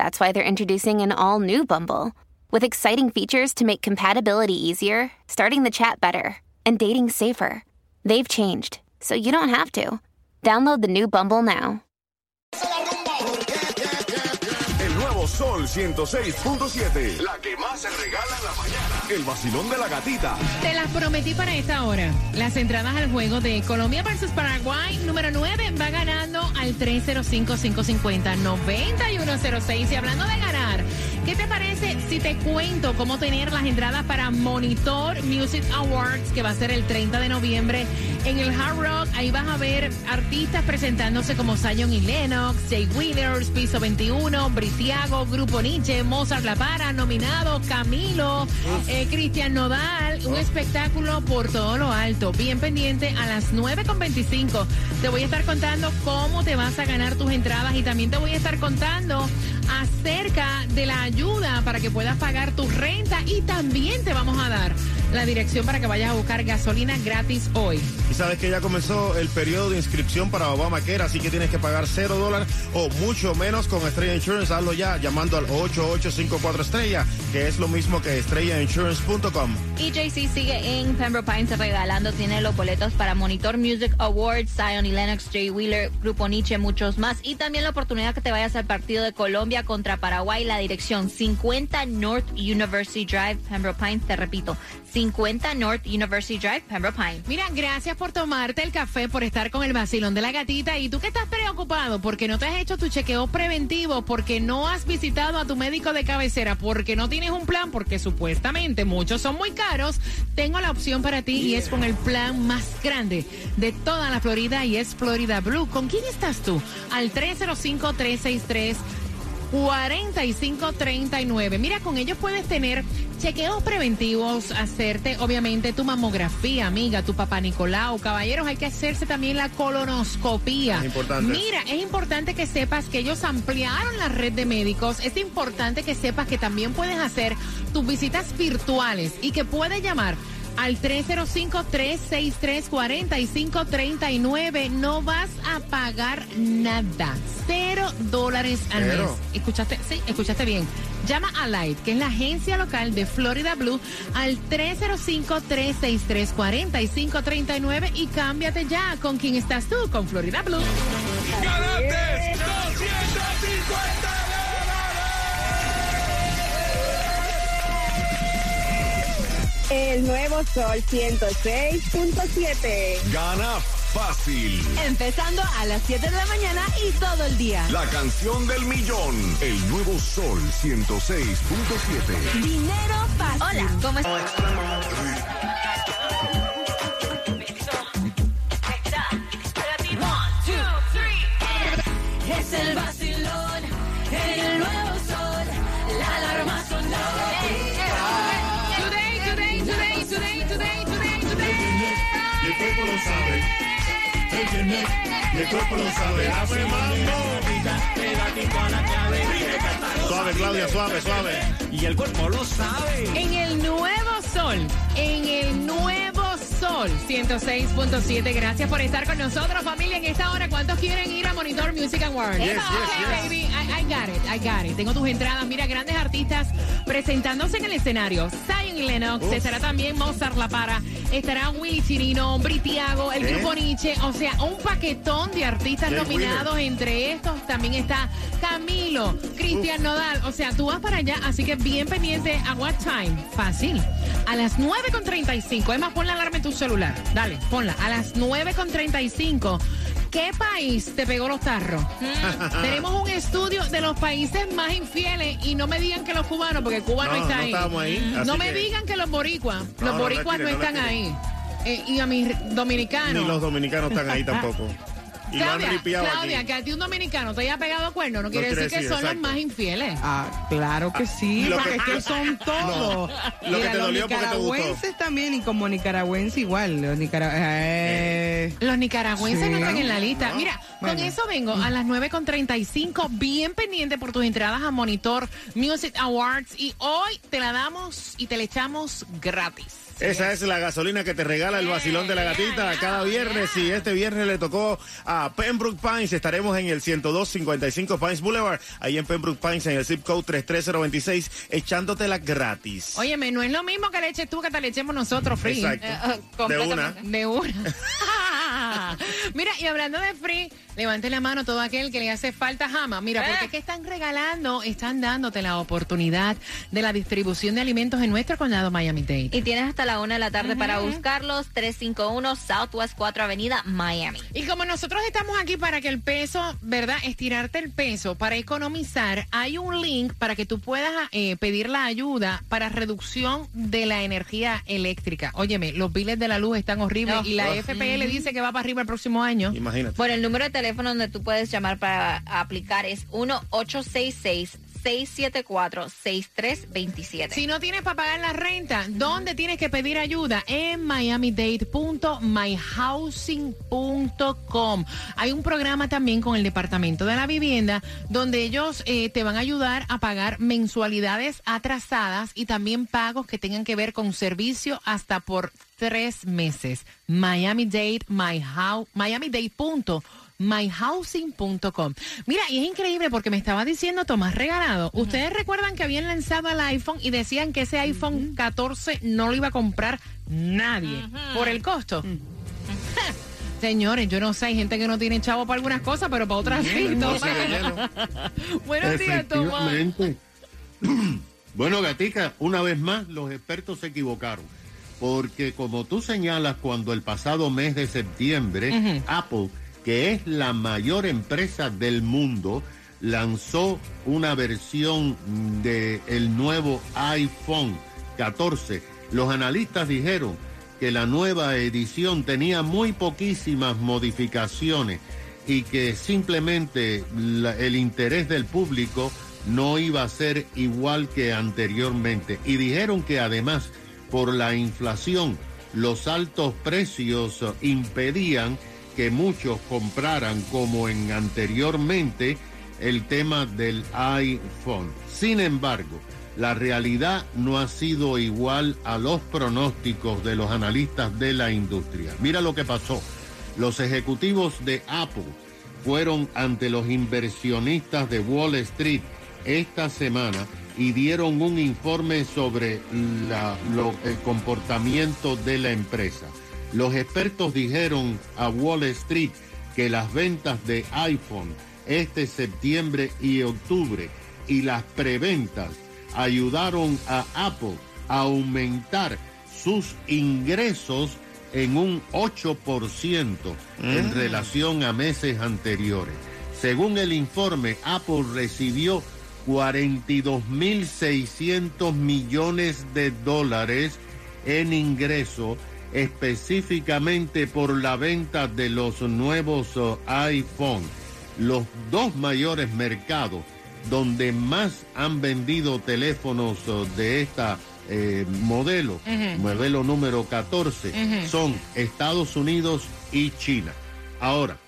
that's why they're introducing an all new Bumble with exciting features to make compatibility easier, starting the chat better, and dating safer. They've changed, so you don't have to. Download the new Bumble now. El nuevo Sol 106.7. La que más se regala en la mañana. El vacilón de la gatita. Te las prometí para esta hora. Las entradas al juego de Colombia versus Paraguay, número 9, va ganando al 305-550-9106. Y hablando de ganar, ¿qué te parece si te cuento cómo tener las entradas para Monitor Music Awards, que va a ser el 30 de noviembre en el Hard Rock? Ahí vas a ver artistas presentándose como Zion y Lennox, Jay Wheelers, Piso 21, Britiago, Grupo Nietzsche, Mozart La Para, nominado, Camilo, eh, Cristian Nodal, un espectáculo por todo lo alto. Bien pendiente a las 9.25. Te voy a estar contando cómo te vas a ganar tus entradas y también te voy a estar contando acerca de la ayuda para que puedas pagar tu renta y también te vamos a dar la dirección para que vayas a buscar gasolina gratis hoy. Y sabes que ya comenzó el periodo de inscripción para Obamacare, así que tienes que pagar cero dólares o mucho menos con Estrella Insurance. Hazlo ya llamando al 8854 Estrella, que es lo mismo que estrellainsurance.com. Y JC sigue en Pembroke Pines regalando, tiene los boletos para Monitor Music Awards, Zion y Lennox, Jay Wheeler, Grupo Nietzsche, muchos más. Y también la oportunidad que te vayas al partido de Colombia contra Paraguay, la dirección 50 North University Drive, Pembroke Pines, te repito, 50 North University Drive, Pembroke Pines. Mira, gracias por tomarte el café, por estar con el vacilón de la gatita. Y tú que estás preocupado porque no te has hecho tu chequeo preventivo, porque no has visitado a tu médico de cabecera, porque no tienes un plan, porque supuestamente muchos son muy caros, tengo la opción para ti y es con el plan más grande de toda la Florida y es Florida Blue. ¿Con quién estás tú? Al 305-363. 4539. Mira, con ellos puedes tener chequeos preventivos, hacerte obviamente tu mamografía, amiga, tu papá Nicolau. Caballeros, hay que hacerse también la colonoscopía. Es importante. Mira, es importante que sepas que ellos ampliaron la red de médicos. Es importante que sepas que también puedes hacer tus visitas virtuales y que puedes llamar al 305-363-4539. No vas a pagar nada. Cero dólares al Cero. mes. ¿Escuchaste? Sí, escuchaste bien. Llama a Light, que es la agencia local de Florida Blue, al 305-363-4539 y cámbiate ya. ¿Con quién estás tú? Con Florida Blue. ¡Ganaste 250 El nuevo Sol 106.7. Gana fácil. Empezando a las 7 de la mañana y todo el día. La canción del millón. El nuevo Sol 106.7. Dinero fácil. Hola, ¿cómo estás? Es el cuerpo lo sabe. El viernes, el cuerpo lo sabe. La. Suave, Claudia, suave, suave. Y el cuerpo lo sabe. En el nuevo sol, en el nuevo sol. Sol 106.7. Gracias por estar con nosotros, familia. En esta hora, ¿cuántos quieren ir a Monitor Music Awards? Yes, yes, yes. baby. I, I got it, I got it. Tengo tus entradas. Mira, grandes artistas presentándose en el escenario. Zion y Lennox. Uf. Estará también Mozart La Para. Estará Willy Chirino, Britiago, el grupo Nietzsche. O sea, un paquetón de artistas nominados. Entre estos también está Camilo, Cristian Nodal. O sea, tú vas para allá, así que bien pendiente a what time. Fácil. A las 9.35. Es más, pon la alarma en tu celular. Dale, ponla. A las 9.35. ¿Qué país te pegó los tarros? Tenemos un estudio de los países más infieles y no me digan que los cubanos, porque Cuba no, No, está no ahí. estamos ahí, no me que- digan que los boricuas, No, los boricuas no, están ahí. Eh, y a mis dominicanos. Ni los dominicanos están ahí tampoco. Y lo han Claudia, aquí. que a ti un dominicano te haya pegado cuerno, no quiere quiere decir que decir, son los más infieles. Ah, claro que sí, Lo porque que- es que son todos. Lo que Mira, te los dolió porque te gustó. nicaragüenses también, y como nicaragüenses igual. Los nicara- eh, Los nicaragüenses Sí. no están en la lista. No. Mira, con eso vengo a las 9.35, bien pendiente por tus entradas a Monitor Music Awards. Y hoy te la damos y te la echamos gratis. Esa es la gasolina que te regala el vacilón de la gatita cada viernes. Y este viernes le tocó a Pembroke Pines. Estaremos en el 10255 Pines Boulevard, ahí en Pembroke Pines, en el zip code 33026, echándotela gratis. Óyeme, no es lo mismo que le eches tú que te le echemos nosotros, Free. Exacto. Eh, de una. De una. Mira, y hablando de free, levante la mano todo aquel que le hace falta jama. Mira, porque es que están regalando, están dándote la oportunidad de la distribución de alimentos en nuestro condado Miami-Dade. Y tienes hasta la una de la tarde para buscarlos. 351 Southwest 4 Avenida, Miami. Y como nosotros estamos aquí para que el peso, ¿verdad? Estirarte el peso para economizar, hay un link para que tú puedas eh, pedir la ayuda para reducción de la energía eléctrica. Óyeme, los biles de la luz están horribles Oh. y la Oh. FPL dice que va para arriba el próximo año. Imagínate. Bueno, el número de teléfono donde tú puedes llamar para aplicar es 1-866-674-6327. Si no tienes para pagar la renta, ¿dónde tienes que pedir ayuda? En miamidade.myhousing.com. Hay un programa también con el Departamento de la Vivienda donde ellos eh, te van a ayudar a pagar mensualidades atrasadas y también pagos que tengan que ver con servicio hasta por tres meses. Miami-Dade, my house, myhousing.com. Mira, y es increíble porque me estaba diciendo Tomás Regalado. Ustedes recuerdan que habían lanzado el iPhone y decían que ese iPhone 14 no lo iba a comprar nadie por el costo. Señores, yo no sé, hay gente que no tiene chavo para algunas cosas, pero para otras sí. Buenos días, Tomás. Bueno, Gatica, una vez más los expertos se equivocaron. Porque como tú señalas, cuando el pasado mes de septiembre, Apple, que es la mayor empresa del mundo, lanzó una versión del el nuevo iPhone 14. Los analistas dijeron que la nueva edición tenía muy poquísimas modificaciones y que simplemente el interés del público no iba a ser igual que anteriormente. Y dijeron que además, por la inflación, los altos precios impedían que muchos compraran como en anteriormente el tema del iPhone. Sin embargo, la realidad no ha sido igual a los pronósticos de los analistas de la industria. Mira lo que pasó. Los ejecutivos de Apple fueron ante los inversionistas de Wall Street esta semana y dieron un informe sobre el comportamiento de la empresa. Los expertos dijeron a Wall Street que las ventas de iPhone este septiembre y octubre y las preventas ayudaron a Apple a aumentar sus ingresos en un 8% en relación a meses anteriores. Según el informe, Apple recibió 42.600 millones de dólares en ingreso específicamente por la venta de los nuevos oh, iPhone. Los dos mayores mercados donde más han vendido teléfonos oh, de esta eh, modelo, modelo número 14, Ujú. son Estados Unidos y China. Ahora,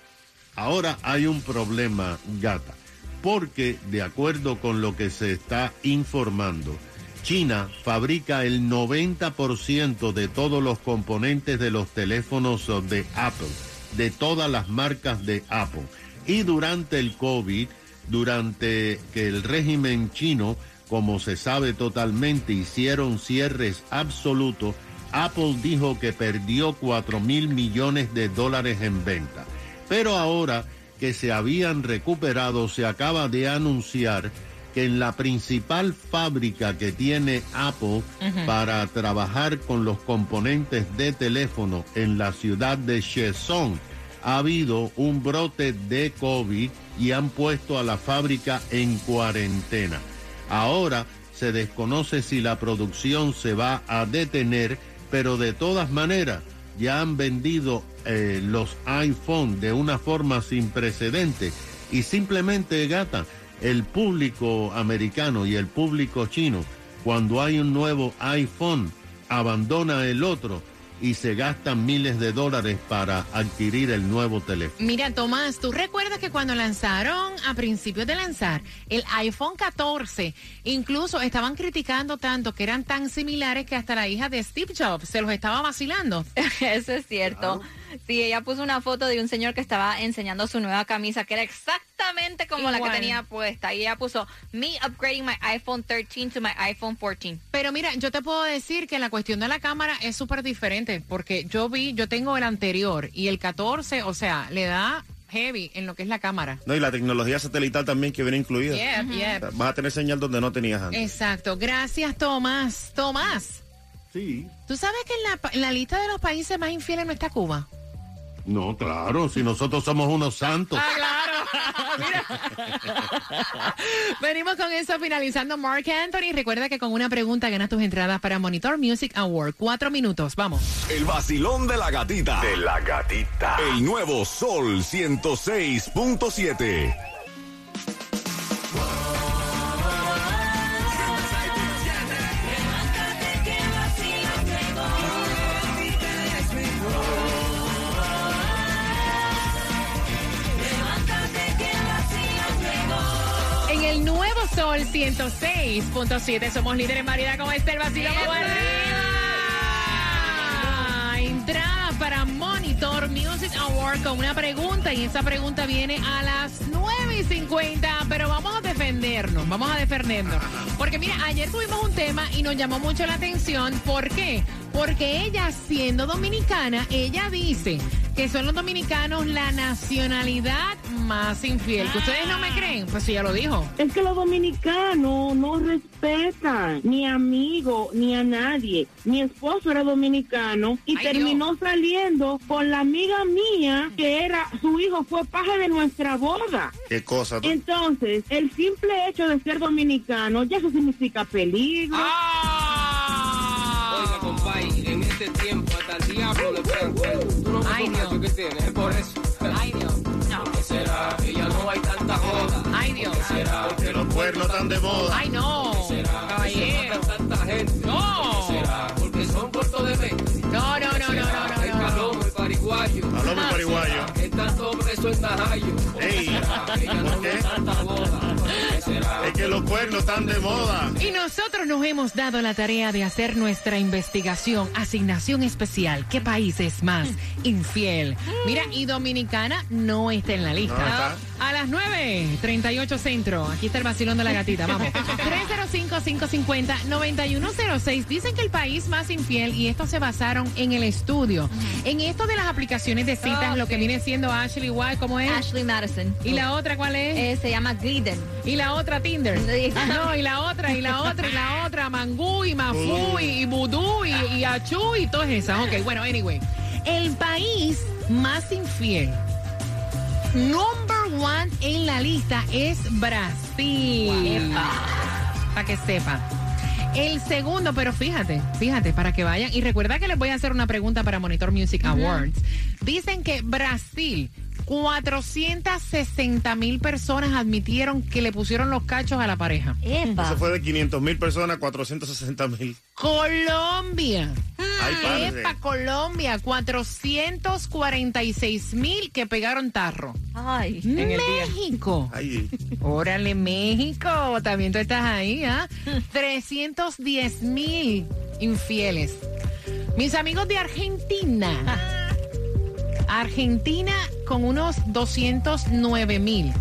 ahora hay un problema, gata, porque de acuerdo con lo que se está informando, China fabrica el 90% de todos los componentes de los teléfonos de Apple, de todas las marcas de Apple. Y durante el COVID, durante que el régimen chino, como se sabe totalmente, hicieron cierres absolutos, Apple dijo que perdió 4 mil millones de dólares en venta. Pero ahora que se habían recuperado, se acaba de anunciar que en la principal fábrica que tiene Apple para trabajar con los componentes de teléfono en la ciudad de Shenzhen, ha habido un brote de COVID y han puesto a la fábrica en cuarentena. Ahora se desconoce si la producción se va a detener, pero de todas maneras ya han vendido eh, los iPhone de una forma sin precedentes y simplemente gata el público americano y el público chino cuando hay un nuevo iPhone abandona el otro y se gastan miles de dólares para adquirir el nuevo teléfono. Mira, Tomás, ¿tú recuerdas que cuando lanzaron, a principios de lanzar, el iPhone 14, incluso estaban criticando tanto que eran tan similares que hasta la hija de Steve Jobs se los estaba vacilando? Eso es cierto. Sí, ella puso una foto de un señor que estaba enseñando su nueva camisa, que era exactamente como la que tenía puesta. Y ella puso, me upgrading my iPhone 13 to my iPhone 14. Pero mira, yo te puedo decir que la cuestión de la cámara es súper diferente, porque yo vi, yo tengo el anterior y el 14, o sea, le da heavy en lo que es la cámara. No, y la tecnología satelital también que viene incluida. Yeah, Vas a tener señal donde no tenías antes. Exacto. Gracias, Tomás. Tomás, Sí. ¿tú sabes que en la, pa- en la lista de los países más infieles no está Cuba? No, claro, si nosotros somos unos santos. Ah, Mira. Venimos con eso finalizando Mark Anthony. Recuerda que con una pregunta ganas tus entradas para Monitor Music Award. Cuatro minutos, vamos. El vacilón de la gatita. De la gatita. El nuevo Sol 106.7. 106.7 somos líderes en variedad. ¿Cómo está el vacilón? ¡Vamos arriba! Entradas para Monitor Music Award con una pregunta y esa pregunta viene a las 9 y 50, pero vamos a defendernos, vamos a defendernos. Porque mira, ayer tuvimos un tema y nos llamó mucho la atención. ¿Por qué? Porque ella, siendo dominicana, ella dice que son los dominicanos la nacionalidad más infiel. ¿Que ustedes no me creen? Pues sí, ya lo dijo. Es que los dominicanos no respetan ni a amigo ni a nadie. Mi esposo era dominicano y Ay, terminó saliendo con la amiga mía que era, su hijo fue paje de nuestra boda. Qué cosa. tú. Entonces, el simple hecho de ser dominicano ya eso significa peligro. En este tiempo hasta el diablo le cuernos. Tú no ves Dios. machos que tienes, es por eso. Ay, Dios. No. ¿Qué será? Que ya no hay tanta joda. Ay, Dios. ¿Qué será? Que los cuernos están de moda. Ay, no. ¿Será? Que se Caballero. matan tanta gente. No. ¿Qué será? Porque son cortos de mente. No, no, no, no, no, no, El no, no. palomo, el pariguayo. Palomo y pariguayo. Es tanto preso en Najayo. Ey, Que ya no ¿por qué? hay tanta boda. Los cuernos están de moda. Y nosotros nos hemos dado la tarea de hacer nuestra investigación, asignación especial. ¿Qué país es más infiel? Mira, y Dominicana no está en la lista. No está. A las 9, 38 Centro. Aquí está el vacilón de la gatita. Vamos. 305-550-9106. Dicen que el país más infiel, y estos se basaron en el estudio. En esto de las aplicaciones de citas, Oh, lo que sí. viene siendo Ashley White, ¿cómo es? Ashley Madison. ¿Y la otra cuál es? Eh, se llama Glidden. Y la otra Tinder. Sí. No, y la otra, y la otra, y la otra, Mangú, y Mafú, y, y Vudú, y, y Achú, y todas esas. Ok, bueno, anyway. El país más infiel, number one en la lista, es Brasil. Para que sepa. El segundo, pero fíjate, fíjate, para que vayan. Y recuerda que les voy a hacer una pregunta para Monitor Music Awards. Dicen que Brasil 460 mil personas admitieron que le pusieron los cachos a la pareja. Eso fue de 500 mil personas, 460 mil. Colombia. Ay, padre. Epa, Colombia, 446 mil que pegaron tarro. Ay. México. Ay, Órale, México. También tú estás ahí, ¿ah? 310 mil infieles. Mis amigos de Argentina. Argentina con unos 209 mil.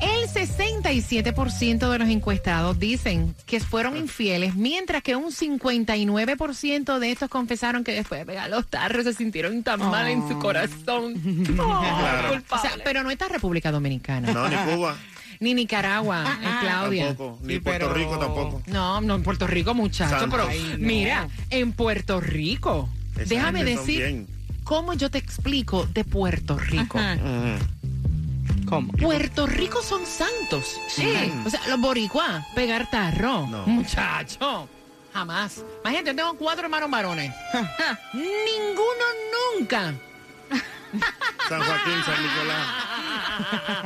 El 67% de los encuestados dicen que fueron infieles, mientras que un 59% de estos confesaron que después de pegar los tarros se sintieron tan mal en su corazón. Oh, Claro. O sea, pero no está República Dominicana. no, ni Cuba, Ni Nicaragua, eh, Claudia. tampoco, ni Sí, Puerto pero- Rico tampoco. No, no, en Puerto Rico, muchacho, Santos. pero Ay, no. mira, en Puerto Rico. Esa Déjame decir bien. Cómo yo te explico de Puerto Rico. Ujú. ¿Cómo? Puerto Rico son santos. Sí. O sea, los boricuas, pegar tarro. No. Muchacho. Jamás. Imagínate, yo tengo cuatro hermanos varones. Ninguno nunca. San Joaquín, San Nicolás,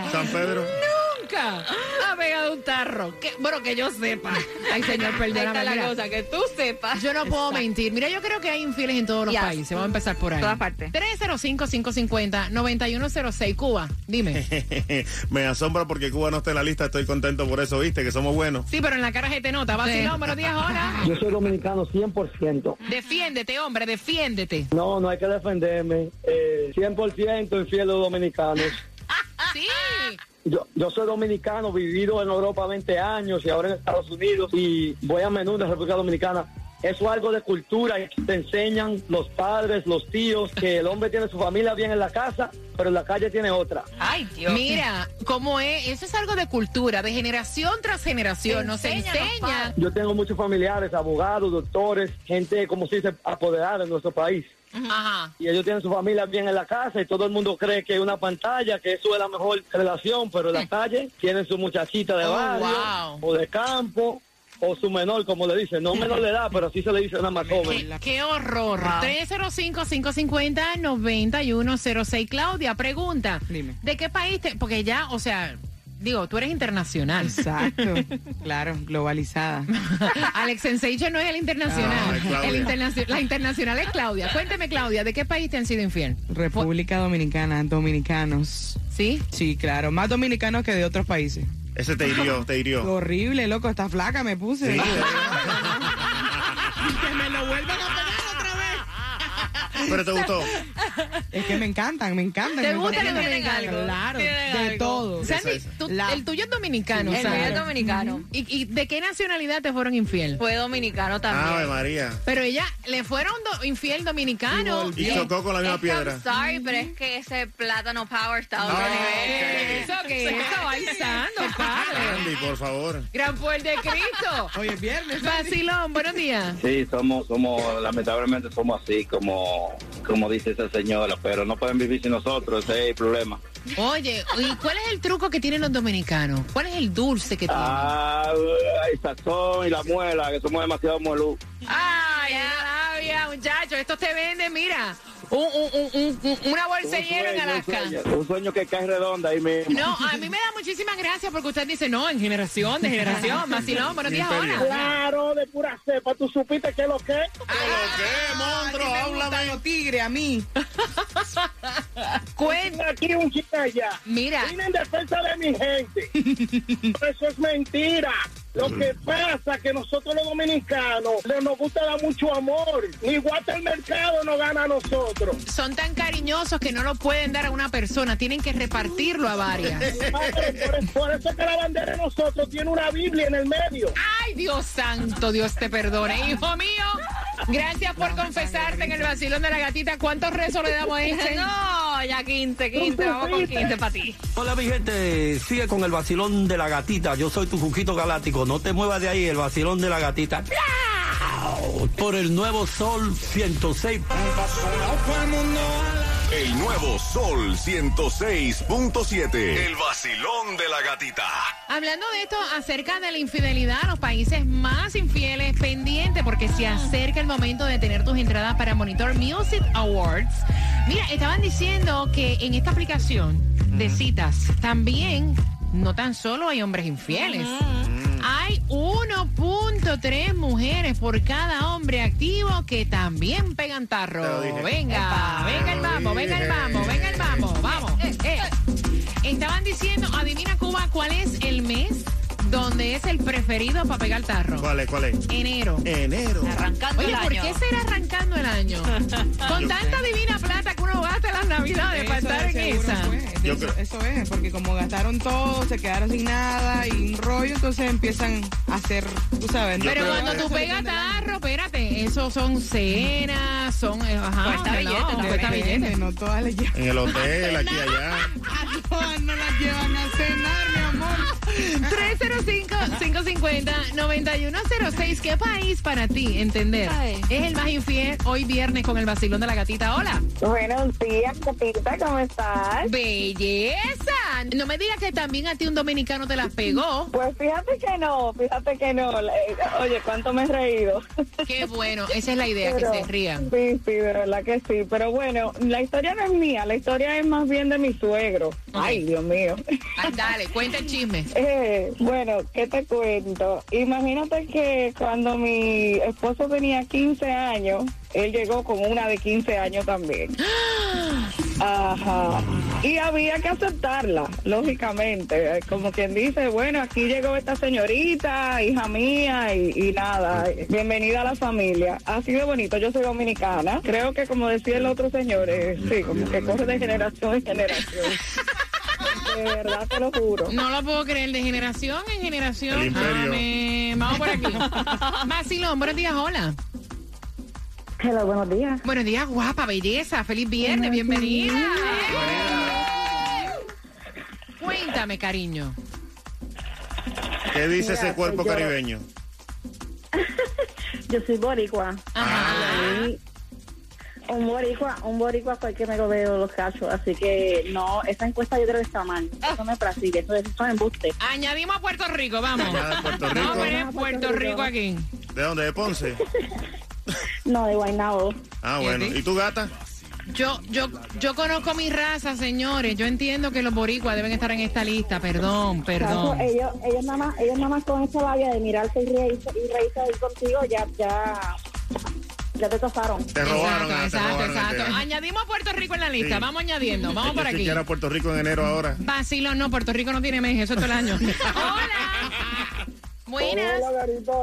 San Pedro. Nunca ha pegado un tarro. Que, bueno, que yo sepa. Ay, señor, Ahí perdóname. está la mira. cosa, que tú sepas. Yo no puedo mentir. Mira, yo creo que hay infieles en todos los Yes. países. Vamos a empezar por ahí. Todas partes. 305-550-9106. Cuba, dime. Me asombra porque Cuba no está en la lista, estoy contento por eso, viste, que somos buenos. Sí, pero en la cara se te nota. Vacilón, buenos días, hola. Yo soy dominicano 100%. Defiéndete, hombre, defiéndete. No, no hay que defenderme. Eh, 100% infiel los dominicanos. Sí. Yo, yo soy dominicano, vivido en Europa 20 años y ahora en Estados Unidos y voy a menudo en República Dominicana. Eso es algo de cultura y te enseñan los padres, los tíos, que el hombre tiene su familia bien en la casa, pero en la calle tiene otra. Ay, Dios. Mira, cómo es, eso es algo de cultura, de generación tras generación. Nos Enseña a enseña. Yo tengo muchos familiares, abogados, doctores, gente, como se dice, apoderada en nuestro país. Ajá. y ellos tienen su familia bien en la casa y todo el mundo cree que es una pantalla, que eso es la mejor relación, pero en la calle tienen su muchachita de Oh, barrio wow. o de campo o su menor, como le dicen, no menor de edad, pero así se le dice una más joven. Qué, qué horror. 305-550-9106. Claudia, pregunta. Dime. ¿De qué país te.? Porque ya, o sea, digo, tú eres internacional. Exacto. claro, globalizada. Alex Sensation no es el internacional. Claudia. El internacio- la internacional es Claudia. Cuénteme, Claudia, ¿de qué país te han sido infiel? República Dominicana, dominicanos. ¿Sí? Sí, claro, más dominicanos que de otros países. Ese te hirió, te hirió. Horrible, loco, está flaca me puse. Sí, que me lo vuelvan a. Pero te gustó. Es que me encantan, me encantan. ¿Te me? Claro, de algo. todo. Sandy, tú- La- el tuyo es dominicano, El ¿sabes? mío es dominicano. ¿Y, y de qué nacionalidad te fueron infiel? Fue dominicano también. Ave María. Pero ella le fueron do- infiel dominicano. Y chocó con la misma Es que I'm piedra. sorry, pero es que ese plátano power está a otro Ah, nivel. ¿Eso qué es eso? Bailando, padre. Andy, por favor. Gran poder de Cristo. Hoy es viernes. Vacilón, buenos días. Sí, somos, somos, lamentablemente somos así, como, como dice esa señora, pero no pueden vivir sin nosotros, ese es el problema. Oye, ¿y cuál es el truco que tienen los dominicanos? ¿Cuál es el dulce que tienen? Ah, el sazón y la muela, que somos demasiado muelú. Ay, labia, muchachos, estos te venden, mira, un, un- un- un- un- una bolsa de hielo en Alaska. Un sueño, un sueño que cae redonda ahí mismo. No, a mí me da muchísimas gracias porque usted dice, no, en generación, de generación, vacilón, buenos días, hola. Claro, de pura cepa, tú supiste que lo que. ¿Qué, monstruo? me gustan Háblame. los tigres a mí. Cuenta, Aquí un chica allá. mira, Vine en defensa de mi gente. Eso es mentira. Lo que pasa es que nosotros los dominicanos le- nos gusta dar mucho amor. Ni guata el mercado nos gana a nosotros. son tan cariñosos que no lo pueden dar a una persona, tienen que repartirlo a varias. Por, por eso que la bandera de nosotros tiene una Biblia en el medio. Ay, Dios santo, Dios te perdone. Hijo mío, gracias por confesarte en el vacilón de la gatita. ¿Cuántos rezos le damos a este? No, ya 15, 15, vamos con 15 para ti. Hola mi gente, sigue con el vacilón de la gatita. Yo soy tu Juquito Galáctico. No te muevas de ahí, el vacilón de la gatita. Por el nuevo Sol 106. El nuevo Sol 106.7. El vacilón de la gatita. Hablando de esto acerca de la infidelidad, los países más infieles pendientes porque se acerca el momento de tener tus entradas para Monitor Music Awards. Mira, estaban diciendo que en esta aplicación de citas también no tan solo hay hombres infieles. Hay 1.3 mujeres por cada hombre activo que también pegan tarro. Venga, venga el mambo, venga el mambo, venga el mambo. Vamos. eh, eh. Estaban diciendo, adivina Cuba, ¿cuál es el mes donde es el preferido para pegar tarro? ¿Cuál es? ¿Cuál es? Enero. Enero. Arrancando Oye, el ¿por año. qué será arrancando el año? Con tanta divina plata que uno gasta las navidades para estar en esa. Yo eso, creo- eso es, porque como gastaron todo, se quedaron sin nada y un rollo, entonces empiezan a hacer, tú sabes. Pero creo cuando tú pegas tarro, espérate, eso son cenas, son... eh, Ajá, Cuesta no, billete cuesta billete. no todas. En el hotel, aquí, allá. Todas no 305-550-9106. ¿Qué país para ti, entender, Ay. es el más infiel hoy viernes con el vacilón de la gatita? Hola. Buenos días, Gatita, ¿cómo estás? ¡Belleza! No me digas que también a ti un dominicano te las pegó. Pues fíjate que no, fíjate que no. Eh, Oye, cuánto me he reído. Qué bueno, esa es la idea, que se rían. Sí, sí, de verdad que sí. Pero bueno, la historia no es mía, la historia es más bien de mi suegro. Ay, Dios mío. Ay, dale, cuenta el chisme. Eh, bueno, ¿qué te cuento? Imagínate que cuando mi esposo tenía 15 años, él llegó con una de 15 años también. Ajá. Y había que aceptarla, lógicamente. Como quien dice, bueno, aquí llegó esta señorita, hija mía, y, y nada, bienvenida a la familia. Ha sido bonito, yo soy dominicana. Creo que como decía el otro señor, eh, sí, como que corre de generación en generación. De verdad te lo juro. No lo puedo creer, de generación en generación. El imperio. Amén. Vamos por aquí. Vacilón, buenos días, hola. Hello, buenos días. Buenos días, guapa, belleza. Feliz viernes, bienvenida. Cuéntame, cariño. ¿Qué dice Mira, ese cuerpo yo- caribeño? Yo soy boricua. Ajá. Y un boricua, un boricua fue el que me lo veo los cachos, así que no, esa encuesta yo creo que está mal. Eso me practique, eso es eso es embuste. Añadimos a Puerto Rico, vamos. Ah, Puerto Vamos a Rico. poner Puerto Rico aquí. ¿De dónde? ¿De Ponce? No, de Guaynabo. Ah, ¿Y bueno. ¿Y tu gata? Yo, yo, yo conozco mi raza, señores. Yo entiendo que los boricuas deben estar en esta lista. Perdón, perdón. Cacho, ellos, ellos nada más, ellos nada más con esa labia de mirarse y reírse y reírse ahí contigo, ya, ya, ya te tosaron. Te robaron. Exacto, ah, te exacto, robaron exacto. este. Añadimos a Puerto Rico en la lista. Sí. Vamos añadiendo. Vamos por aquí. chequeara Puerto Rico en enero ahora. Vacilón, no, Puerto Rico no tiene mes, eso es todo el año. Hola. Buenas.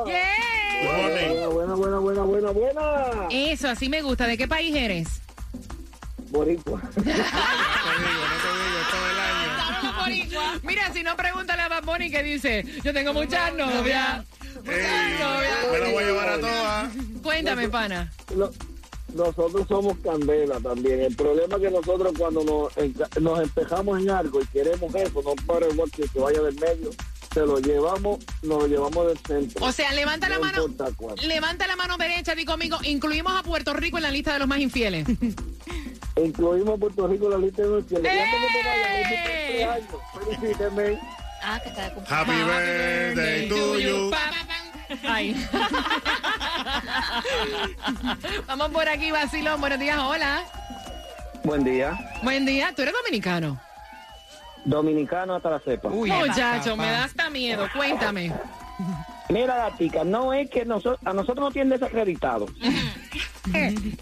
Yeah. Buena, buena, buena, buena, buena. Eso, así me gusta. ¿De qué país eres? Boricua. No te digo, no te digo, todo el año. Mira, si no, pregúntale a Bad Bunny que dice, yo tengo muchas novias. Ey, me la voy a llevar a todas. Cuéntame, pana. No- nosotros somos candela también. El problema es que nosotros cuando nos, nos empezamos en algo y queremos eso, no para igual que se vaya del medio, se lo llevamos, nos lo llevamos del centro. O sea, levanta la No mano. Levanta la mano derecha, di conmigo. Incluimos a Puerto Rico en la lista de los más infieles. Incluimos a Puerto Rico en la lista de los infieles. ¡Eh! Felicíteme. Ah, que está. Happy birthday to you. Pa, pa, pam. Ay. Vamos por aquí, Vacilón. Buenos días, hola. Buen día. Buen día. ¿Tú eres dominicano? Dominicano hasta la cepa. Muchacho, me da hasta miedo. Cuéntame. Mira, Gatica, no es que nosotros, a nosotros nos tienen desacreditados.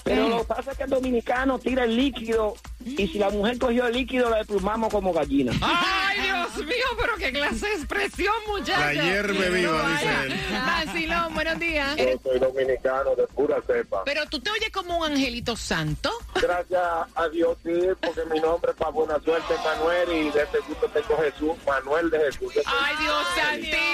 Pero lo que pasa es que el dominicano tira el líquido y si la mujer cogió el líquido la desplumamos como gallina. Ay, Dios mío, pero qué clase de expresión, muchacho. La hierve viva, dice él. Vacilón, buenos días. Yo soy dominicano de pura cepa. Pero tú te oyes como un angelito santo. Gracias a Dios, sí, porque mi nombre es para buena suerte Manuel y de este gusto tengo Jesús, Manuel de Jesús. Ay, Dios santísimo,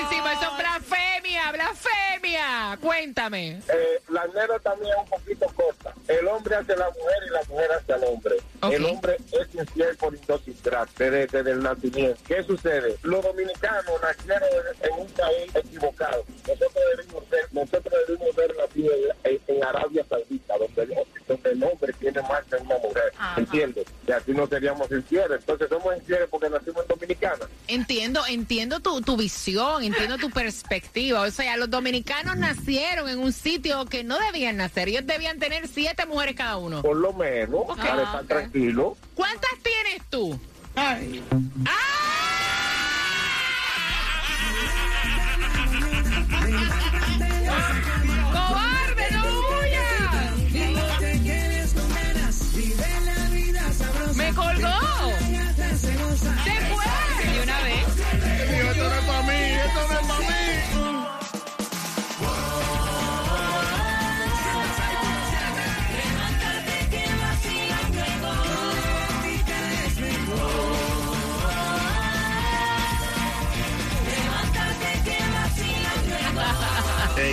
Cuéntame. Eh, la anécdota también es un poquito corta. El hombre hace la mujer y la mujer hace al hombre. El hombre es infiel por idiosincrasia desde, desde el nacimiento. ¿Qué sucede? Los dominicanos nacieron en un país equivocado. Nosotros debimos ser, nosotros debimos ser nacidos en, en Arabia Saudita, donde el, donde el hombre tiene más que una mujer. ¿Entiendes? no seríamos infieles. Entonces somos infieles porque nacimos en Dominicana. Entiendo, entiendo tu, tu visión, entiendo tu perspectiva. O sea, los dominicanos nacieron en un sitio que no debían nacer. Ellos debían tener siete mujeres cada uno. Por lo menos, para estar tranquilo. ¿Cuántas tienes tú? Ay. ¡Cobarde,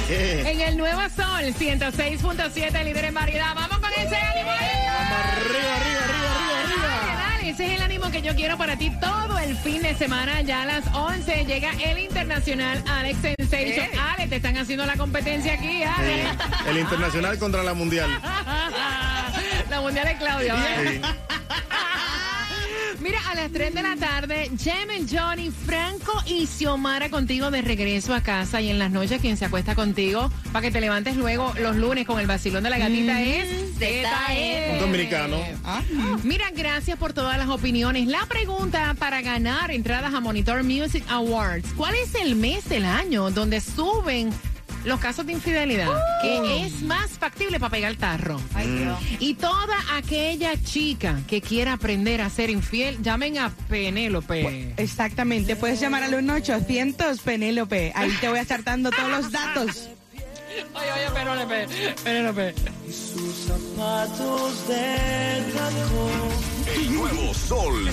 En el Nuevo Sol 106.7, líder en variedad. Vamos con ese ánimo ahí. Arriba, arriba, arriba, arriba, arriba. Dale, dale, ese es el ánimo que yo quiero para ti todo el fin de semana. Ya a las 11 llega el internacional Alex Sensation. Ale, te están haciendo la competencia aquí, Ale. El internacional contra la mundial. La mundial es Claudia. Mira, a las 3 de la tarde, Jem, Johnny, Franco y Xiomara contigo de regreso a casa. Y en las noches, quien se acuesta contigo para que te levantes luego los lunes con el vacilón de la gatita es ZN. Un dominicano. Mira, gracias por todas las opiniones. La pregunta para ganar entradas a Monitor Music Awards. ¿Cuál es el mes del año donde suben los casos de infidelidad? que es más factible para pegar el tarro? Y toda aquella chica que quiera aprender a ser infiel, llamen a Penélope. Exactamente, puedes llamar al 1-800 Penélope. Ahí te voy a estar dando todos los datos. Oye, oye, Penélope, Penélope. El nuevo Sol